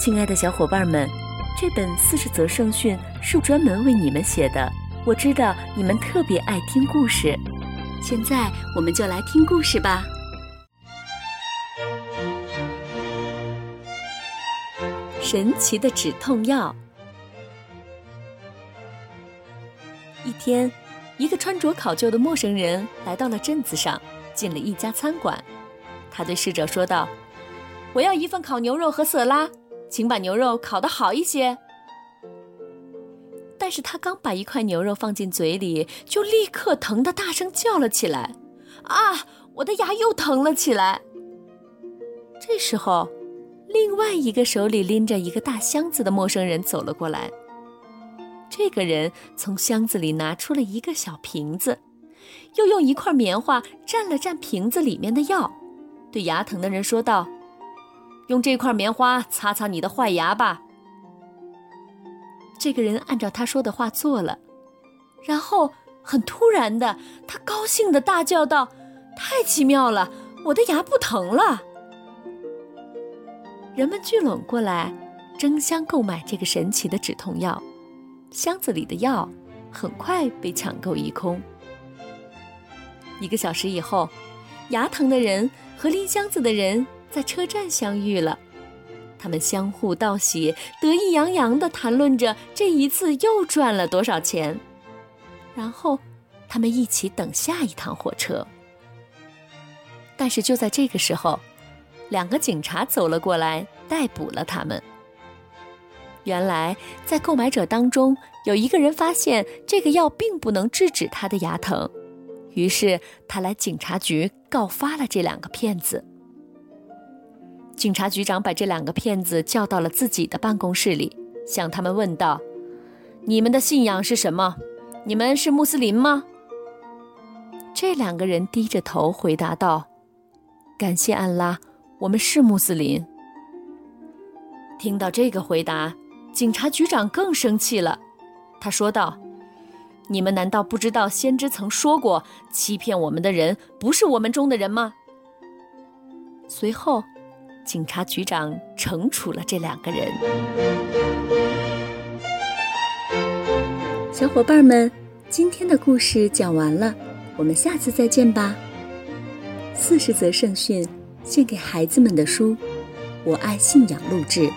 亲爱的小伙伴们，这本四十则圣训是专门为你们写的。我知道你们特别爱听故事，现在我们就来听故事吧。神奇的止痛药。一天，一个穿着考究的陌生人来到了镇子上，进了一家餐馆。他对侍者说道：“我要一份烤牛肉和色拉。”请把牛肉烤得好一些。但是他刚把一块牛肉放进嘴里，就立刻疼得大声叫了起来：“啊，我的牙又疼了起来！”这时候，另外一个手里拎着一个大箱子的陌生人走了过来。这个人从箱子里拿出了一个小瓶子，又用一块棉花蘸了蘸瓶子里面的药，对牙疼的人说道。用这块棉花擦擦你的坏牙吧。这个人按照他说的话做了，然后很突然的，他高兴的大叫道：“太奇妙了，我的牙不疼了！”人们聚拢过来，争相购买这个神奇的止痛药。箱子里的药很快被抢购一空。一个小时以后，牙疼的人和拎箱子的人。在车站相遇了，他们相互道喜，得意洋洋地谈论着这一次又赚了多少钱。然后，他们一起等下一趟火车。但是就在这个时候，两个警察走了过来，逮捕了他们。原来，在购买者当中有一个人发现这个药并不能制止他的牙疼，于是他来警察局告发了这两个骗子。警察局长把这两个骗子叫到了自己的办公室里，向他们问道：“你们的信仰是什么？你们是穆斯林吗？”这两个人低着头回答道：“感谢安拉，我们是穆斯林。”听到这个回答，警察局长更生气了。他说道：“你们难道不知道先知曾说过，欺骗我们的人不是我们中的人吗？”随后。警察局长惩处了这两个人。小伙伴们，今天的故事讲完了，我们下次再见吧。四十则圣训，献给孩子们的书，我爱信仰录制。